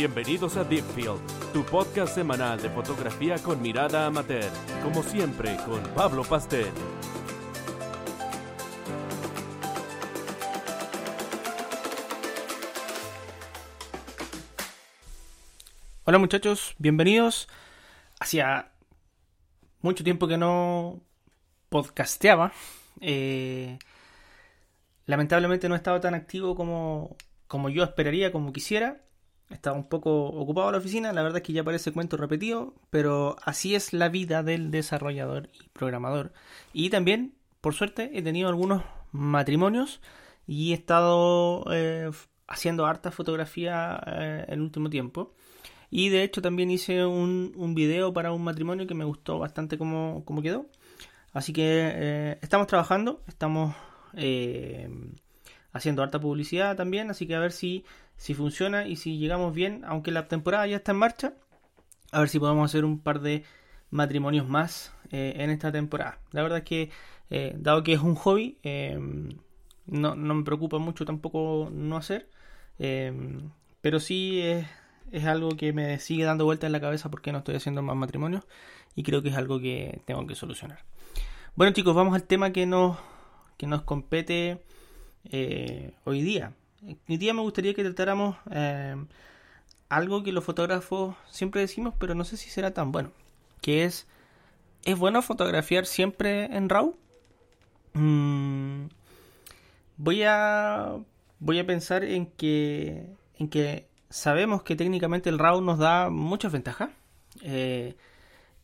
Bienvenidos a Deepfield, tu podcast semanal de fotografía con mirada amateur, como siempre con Pablo Pastel. Hola muchachos, bienvenidos. Hacía mucho tiempo que no podcasteaba. Eh, lamentablemente no he estado tan activo como, como yo esperaría, como quisiera. Estaba un poco ocupado la oficina, la verdad es que ya parece cuento repetido, pero así es la vida del desarrollador y programador. Y también, por suerte, he tenido algunos matrimonios y he estado eh, haciendo harta fotografía eh, el último tiempo. Y de hecho también hice un, un video para un matrimonio que me gustó bastante cómo, cómo quedó. Así que eh, estamos trabajando, estamos eh, haciendo harta publicidad también, así que a ver si, si funciona y si llegamos bien, aunque la temporada ya está en marcha, a ver si podemos hacer un par de matrimonios más eh, en esta temporada. La verdad es que, eh, dado que es un hobby, eh, no, me preocupa mucho tampoco no hacer, pero sí es, algo que me sigue dando vuelta en la cabeza porque no estoy haciendo más matrimonios y creo que es algo que tengo que solucionar. Bueno chicos, vamos al tema que nos, que nos compete eh, hoy día. Hoy día me gustaría que tratáramos eh, algo que los fotógrafos siempre decimos, pero no sé si será tan bueno, que es, ¿es bueno fotografiar siempre en RAW? Mm, voy a voy a pensar en que en que sabemos que técnicamente el RAW nos da muchas ventajas. Eh,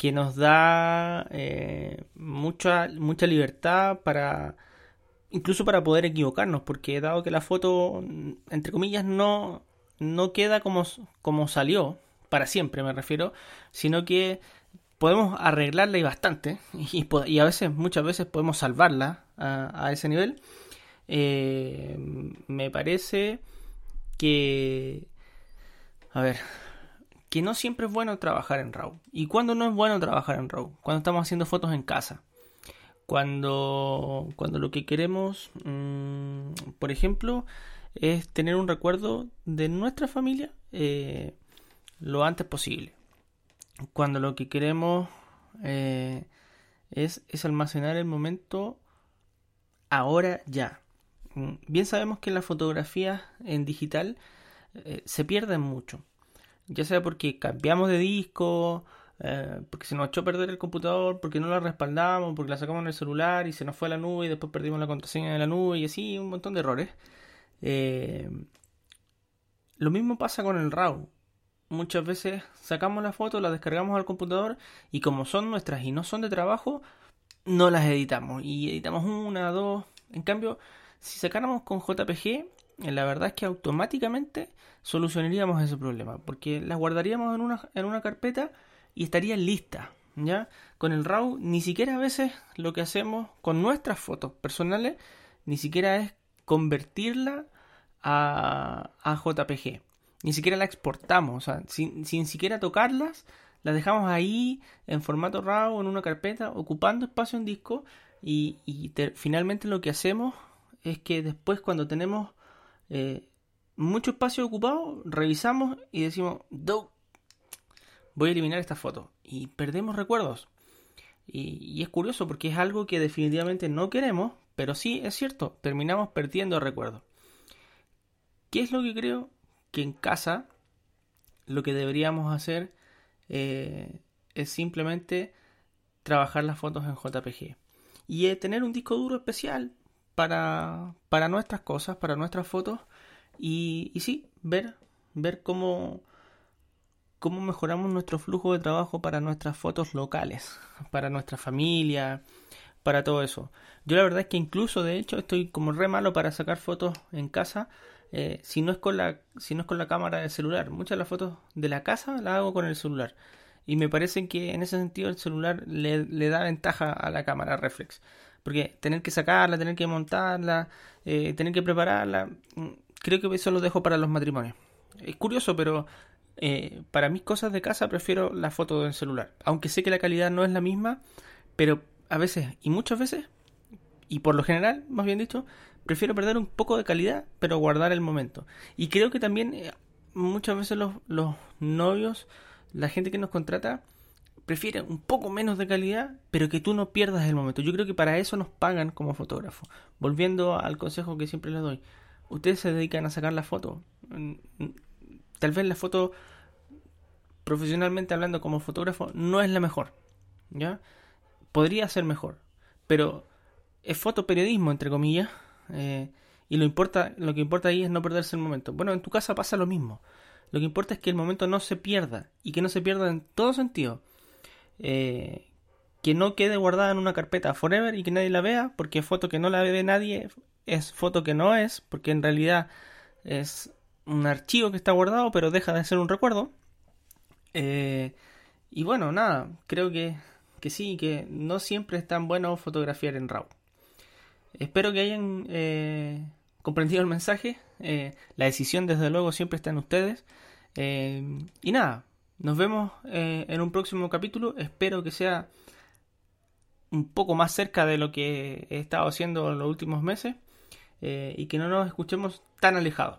que nos da eh, mucha, mucha libertad para incluso para poder equivocarnos, porque dado que la foto, entre comillas, no, no queda como, como salió, para siempre me refiero, sino que podemos arreglarla y bastante, y, a veces, muchas veces podemos salvarla a, ese nivel. Eh, me parece que... A ver, que no siempre es bueno trabajar en RAW. ¿Y cuando no es bueno trabajar en RAW? Cuando estamos haciendo fotos en casa. Cuando, cuando lo que queremos, mmm, por ejemplo, es tener un recuerdo de nuestra familia eh, lo antes posible. Cuando lo que queremos eh, es, es almacenar el momento ahora ya. Mm, bien sabemos que las fotografías en digital eh, se pierden mucho ya sea porque cambiamos de disco, eh, porque se nos echó a perder el computador, porque no la respaldamos, porque la sacamos en el celular y se nos fue a la nube y después perdimos la contraseña de la nube y así un montón de errores. Eh, lo mismo pasa con el RAW. Muchas veces sacamos la foto, la descargamos al computador y como son nuestras y no son de trabajo, no las editamos. Y editamos una, dos. En cambio, si sacáramos con JPG, eh, la verdad es que automáticamente solucionaríamos ese problema, porque las guardaríamos en una, en una carpeta y estarían listas. ¿ya? Con el RAW ni siquiera a veces lo que hacemos con nuestras fotos personales, ni siquiera es convertirla a, a JPG. Ni siquiera la exportamos, o sea, sin, sin siquiera tocarlas, las dejamos ahí en formato RAW en una carpeta, ocupando espacio en disco y, y te, finalmente lo que hacemos es que después cuando tenemos eh, mucho espacio ocupado, revisamos y decimos, voy a eliminar esta foto. Y perdemos recuerdos. Y, es curioso porque es algo que definitivamente no queremos, pero sí es cierto, terminamos perdiendo recuerdos. ¿Qué es lo que creo? Que en casa lo que deberíamos hacer eh, es simplemente trabajar las fotos en JPG. Y eh, tener un disco duro especial para, para nuestras cosas, para nuestras fotos. Y, y sí, ver, ver cómo, cómo mejoramos nuestro flujo de trabajo para nuestras fotos locales, para nuestra familia, para todo eso. Yo la verdad es que incluso de hecho estoy como re malo para sacar fotos en casa. Eh, si no es con la si no es con la cámara del celular muchas de las fotos de la casa las hago con el celular y me parece que en ese sentido el celular le, le da ventaja a la cámara reflex porque tener que sacarla, tener que montarla, eh, tener que prepararla, mm, creo que eso lo dejo para los matrimonios. Es curioso, pero eh, para mis cosas de casa prefiero la foto del celular. Aunque sé que la calidad no es la misma, pero a veces, y muchas veces, y por lo general, más bien dicho, prefiero perder un poco de calidad, pero guardar el momento. Y creo que también, eh, muchas veces los, novios, la gente que nos contrata, prefiere un poco menos de calidad, pero que tú no pierdas el momento. Yo creo que para eso nos pagan como fotógrafo. Volviendo al consejo que siempre les doy. Ustedes se dedican a sacar la foto. Tal vez la foto, profesionalmente hablando como fotógrafo, no es la mejor. ¿Ya? Podría ser mejor. Pero es fotoperiodismo, entre comillas. Eh, y lo, importa, lo que importa ahí es no perderse el momento. Bueno, en tu casa pasa lo mismo. Lo que importa es que el momento no se pierda. Y que no se pierda en todo sentido. Eh, que no quede guardada en una carpeta forever y que nadie la vea, porque foto que no la ve nadie es foto que no es, porque en realidad es un archivo que está guardado, pero deja de ser un recuerdo. Eh, y bueno, nada, creo que, que sí, que no siempre es tan bueno fotografiar en RAW. Espero que hayan eh, comprendido el mensaje. la decisión, desde luego, siempre está en ustedes. y nada, nos vemos eh, en un próximo capítulo. Espero que sea un poco más cerca de lo que he estado haciendo en los últimos meses eh, y que no nos escuchemos tan alejados.